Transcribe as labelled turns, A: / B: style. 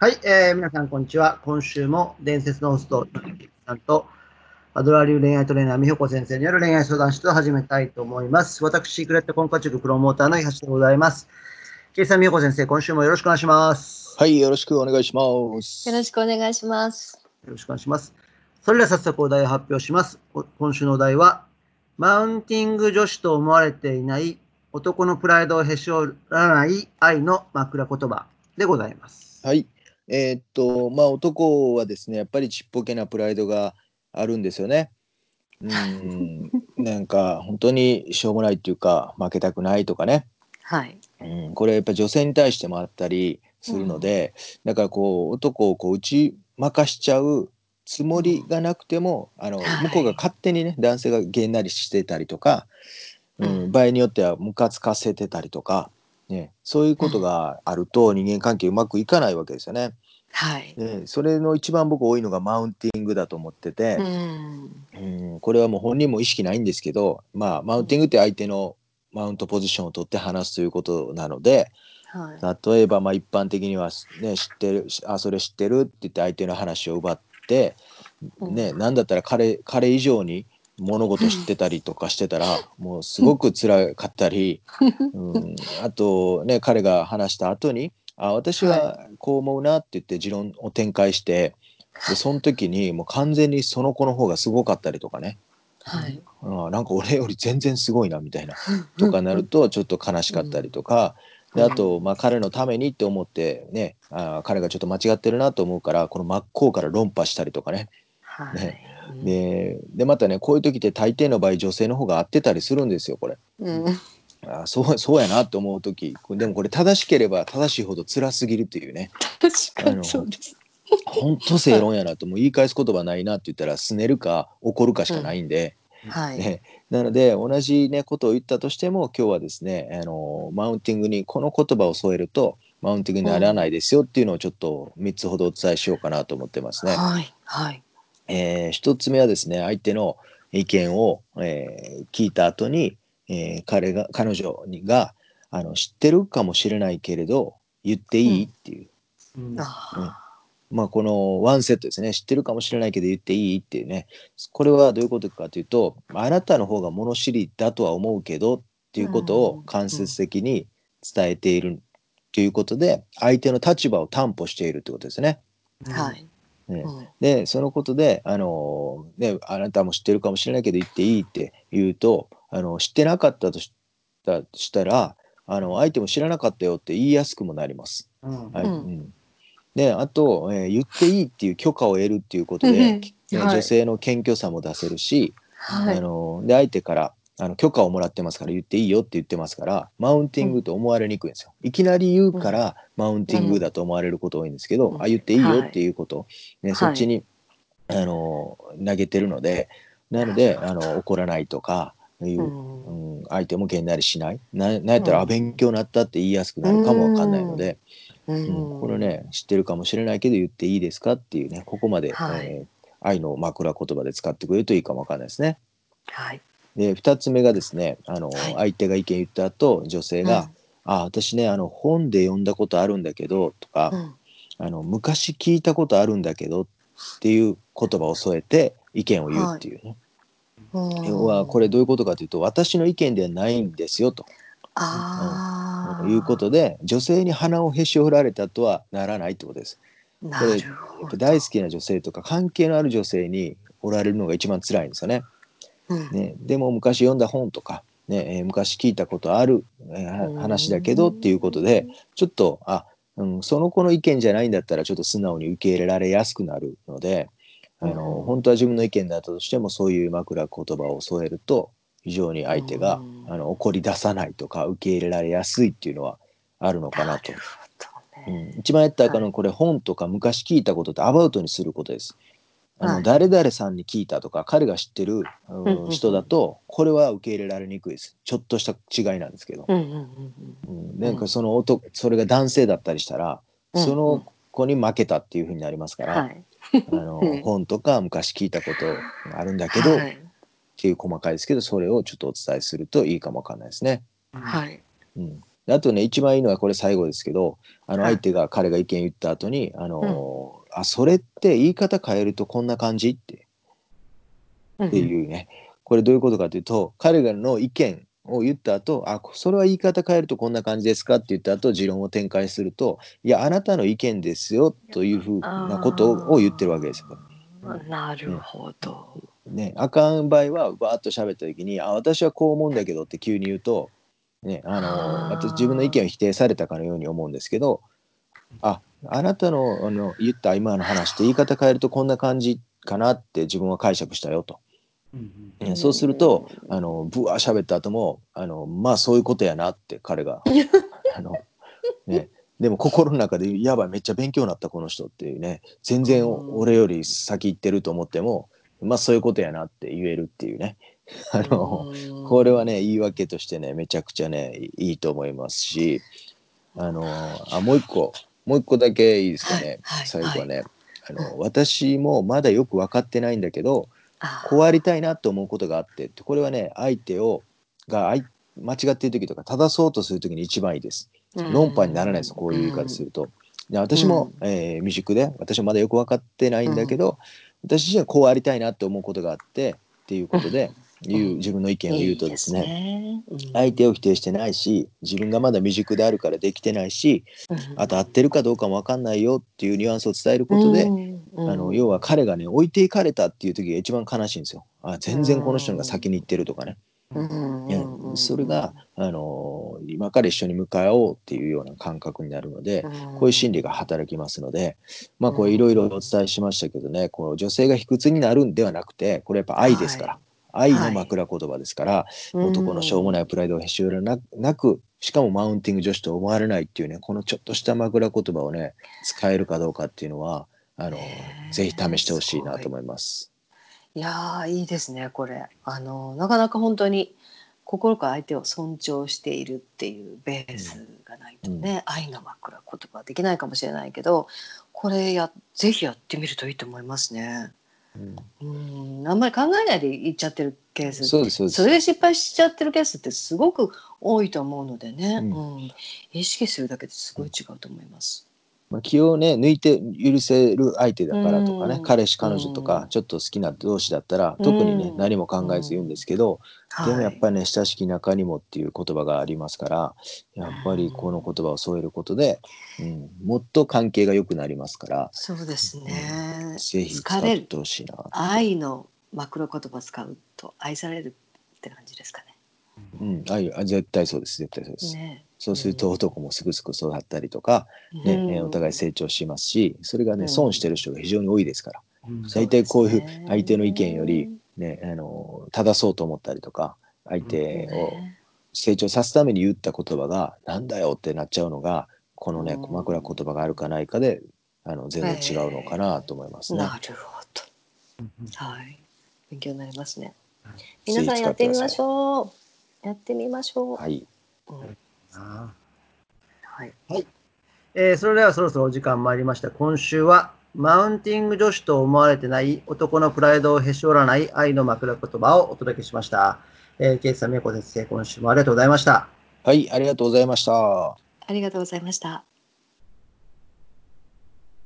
A: はい、えー、皆さん、こんにちは。今週も伝説のホスト、さんと、アドラー流恋愛トレーナー、美穂子先生による恋愛相談室を始めたいと思います。私、クレット婚活塾プロモーターの東でございます。ケイさん、美穂子先生、今週もよろしくお願いします。
B: はい、よろしくお願いします。
C: よろしくお願いします。
A: よろしくお願いします。それでは早速お題を発表します。お今週のお題は、マウンティング女子と思われていない男のプライドをへし折らない愛の枕言葉でございます。
B: はい、えーっと、まあ、男はですね、やっぱりちっぽけなプライドがあるんですよね。うん、なんか本当にしょうもないっていうか、負けたくないとかね。
C: はい。
B: うん、これやっぱ女性に対してもあったりするので、だからこう男をこう打ち負かしちゃうつもりがなくても、あの
C: はい
B: 向こうが勝手にね男性がげんなりしてたりとか、うん
C: うん
B: 場合によってはムカつかせてたりとか、ね、そういうことがあると人間関係うまくいかないわけですよね。
C: はい。
B: でそれの一番僕多いのがマウンティングだと思ってて、
C: うん。
B: うん、これはもう本人も意識ないんですけど、まあ、マウンティングって相手のマウントポジションを取って話すということなので
C: はい。
B: 例えばまあ一般的には、ね、知ってるあそれ知ってるって言って相手の話を奪って、ね、なんだったら彼彼以上に物事知ってたりとかしてたらもうすごく辛かったり、うん、あとね彼が話した後に「あ私はこう思うな」って言って持論を展開してでその時にもう完全にその子の方がすごかったりとかね。
C: はい。
B: あなんか俺より全然すごいなみたいな とかなるとちょっと悲しかったりとか、であと、まあ、彼のためにって思ってねあ彼がちょっと間違ってるなと思うからこの真っ向から論破したりとかね。
C: は
B: ででまたねこういう時って大抵の場合女性の方が合ってたりするんですよこれ。
C: うん。
B: あそうそうやなと思う時でもこれ正しければ正しいほど辛すぎるっていうね
C: 確かにそうです。
B: 本当正論やなともう言い返す言葉ないなって言ったらすねるか怒るかしかないんで。
C: はい。
B: ね、なので同じ、ね、ことを言ったとしても今日はですねあのマウンティングにこの言葉を添えるとマウンティングにならないですよっていうのをちょっと3つほどお伝えしようかなと思ってますね。
C: はい。はい。
B: えー、1つ目はですね相手の意見を、えー聞いた後に、えー彼が彼女にがあの知ってるかもしれないけれど言っていい、っていう。
A: うん
C: あ
B: まあ、このワンセットですね知ってるかもしれないけど言っていいっていうねこれはどういうことかというとあなたの方が物知りだとは思うけどっていうことを間接的に伝えているということで相手の立場を担保しているということですね。
C: あ。はい。
B: ね。
C: うん。
B: でそのことであの、ね、あなたも知ってるかもしれないけど言っていいって言うとあの知ってなかったとしたしたらあの相手も知らなかったよって言いやすくもなります。
A: うん。
B: はい。
C: うん。
B: うん。であと、えー言っていいっていう許可を得るっていうことで、
C: うん。
B: ね
C: はい。
B: 女性の謙虚さも出せるし、
C: はい。
B: あので相手からあの許可をもらってますから言っていいよって言ってますからマウンティングと思われにくいんですよ。いきなり言うからマウンティングだと思われること多いんですけど、
C: うん
B: あ言っていいよ
C: はい
B: っていうこと、ね、
C: はい
B: そっちに、あの投げてるのでなのであの怒らないとかいうう、
C: ん。
B: うん相手もげんなりしないななんやったら、
C: うん
B: あ勉強になったって言いやすくなるかもわかんないので。
C: う
B: うん、これ。ね知ってるかもしれないけど言っていいですかっていうねここまで、
C: はい
B: えー愛の枕言葉で使ってくれるといいかもわかんないですね。
C: はい。
B: で2つ目がですねあの、
C: はい
B: 相手が意見言った後女性が「あ私ねあの本で読んだことあるんだけど」とか、
C: うん。
B: あの「昔聞いたことあるんだけど」っていう言葉を添えて意見を言うっていうね、
C: うん。
B: 要はこれどういうことかというと私の意見ではないんですよと
C: ああ。
B: いうことで女性に鼻をへし折られたとはならないってことです。
C: なるほど。
B: やっぱ大好きな女性とか関係のある女性におられるのが一番辛いんですよね。
C: うん。
B: ねでも昔読んだ本とか、ねえー昔聞いたことある、話だけどっていうことでちょっとあ、うん、その子の意見じゃないんだったらちょっと素直に受け入れられやすくなるのであの、
C: うん
B: 本当は自分の意見だったとしてもそういう枕言葉を添えると非常に相手が、
C: うん
B: あの怒り出さないとか受け入れられやすいっていうのはあるのかなと
C: る。ほ
B: う。ん、一番やったらあかんのこれ本とか昔聞いたことってアバウトにすることです。あの
C: はい
B: 誰々さんに聞いたとか彼が知ってる人だとこれは受け入れられにくいです。ちょっとした違いなんですけど、
C: うんうんうん
B: うん、なんかその男それが男性だったりしたら
C: うん
B: その子に負けたっていうふうになりますから。あの
C: うん
B: 本とか昔聞いたことあるんだけど、っ
C: はい。
B: ていう細かいですけどそれをちょっとお伝えするといいかもわかんないですね。
C: はい。
B: うん、であとね一番いいのはこれ最後ですけどあの
C: はい
B: 相手が彼が意見言った後にあの、あそれって言い方変えるとこんな感じって。
C: うん
B: っていうね、これどういうことかというと彼らの意見を言った後あそれは言い方変えるとこんな感じですかって言った後持論を展開するといやあなたの意見ですよというふうなことを言ってるわけですよ。
C: なるほど。
B: ね、あかん場合はバーッと喋った時に「あ私はこう思うんだけど」って急に言うと、ね、あの私自分の意見を否定されたかのように思うんですけどああなたのあの言った今の話って言い方変えるとこんな感じかなって自分は解釈したよと。
A: うん
B: ねそうするとあのブワー喋った後もあのまあそういうことやなって彼が あの、ね、でも心の中でやばいめっちゃ勉強になったこの人っていうね全然
C: うん。
B: 俺より先行ってると思ってもまあそういうことやなって言えるっていうね。あのこれはね言い訳としてねめちゃくちゃねいいと思いますしあのあもう一個もう一個だけいいですかね、
C: はいはい
B: 最後はね、あの私もまだよく分かってないんだけど
C: あ
B: こうありたいなと思うことがあってこれはね相手をが相間違っている時とか正そうとする時に一番いいです。論破にならないですこういう言い方すると。で私も、えー未熟で私はまだよく分かってないんだけど、私自身はこうありたいなと思うことがあってっていうことで言う自分の意見を言うとですね
C: いいですね。
B: 相手を否定してないし自分がまだ未熟であるからできてないしあと合ってるかどうかも分かんないよっていうニュアンスを伝えることで、あの要は彼がね置いていかれたっていう時が一番悲しいんですよ。あ全然この人が先に行ってるとかね。ねそれが、あの今から一緒に向かおうっていうような感覚になるので、こういう心理が働きますので、まあこれいろいろお伝えしましたけどね、この女性が卑屈になるんではなくて、これやっぱ愛ですから、愛の枕言葉ですから、男のしょうもないプライドをへし折らななく、しかもマウンティング女子と思われないっていうね、このちょっとした枕言葉をね、使えるかどうかっていうのは、あのぜひ試してほしいなと思います。
C: い。やーいいですねこれ。あのなかなか本当に心から相手を尊重しているっていうベースがないとね、愛の枕言葉はできないかもしれないけどこれやぜひやってみるといいと思いますね。
B: うん。
C: うんあんまり考えないで言っちゃってるケース
B: そうですそうです。
C: それで失敗しちゃってるケースってすごく多いと思うのでね、
B: うん。
C: うん。意識するだけですごい違うと思います。
B: まあ、気をね抜いて許せる相手だからとかね、
C: うん。
B: 彼氏彼女とか
C: うん。
B: ちょっと好きな同士だったら特にね、
C: うん。
B: 何も考えず言うんですけど、でもやっぱ
C: り、
B: りね親しき中にもっていう言葉がありますからやっぱりこの言葉を添えることで、うん、もっと関係が良くなりますから
C: そうですね、
B: ぜひ使ってほしいな。
C: 愛の枕言葉使うと愛されるって感じですか
B: うん、愛あ絶対そうです絶対そうです。
C: ね。ね
B: そうすると男もすぐすぐ育ったりとか、ね
C: うん
B: ねお互い成長しますしそれがね
C: うん
B: 損してる人が非常に多いですから。
A: うん
B: 大体こういう相手の意見より、ね、あの正そうと思ったりとか相手を
C: ね
B: 成長さすために言った言葉が「なんだよ」ってなっちゃうのがこのね
C: うん
B: 枕言葉があるかないかであの全然違うのかなと思いますね。
C: なるほど。
A: うん
C: はい。勉強になりますね
A: はい。
C: 皆さんやってみまし
B: う。
C: ょう。やってみましょう。
B: はい、
C: うん
A: あ
C: はい。
A: ーえーそれではそろそろお時間参りました。今週はマウンティング女子と思われてない男のプライドをへし折らない愛の枕言葉をお届けしました。えー、ケイさん、みやこ先生、今週もありがとうございました。
B: はい、ありがとうございました。
C: ありがとうございました。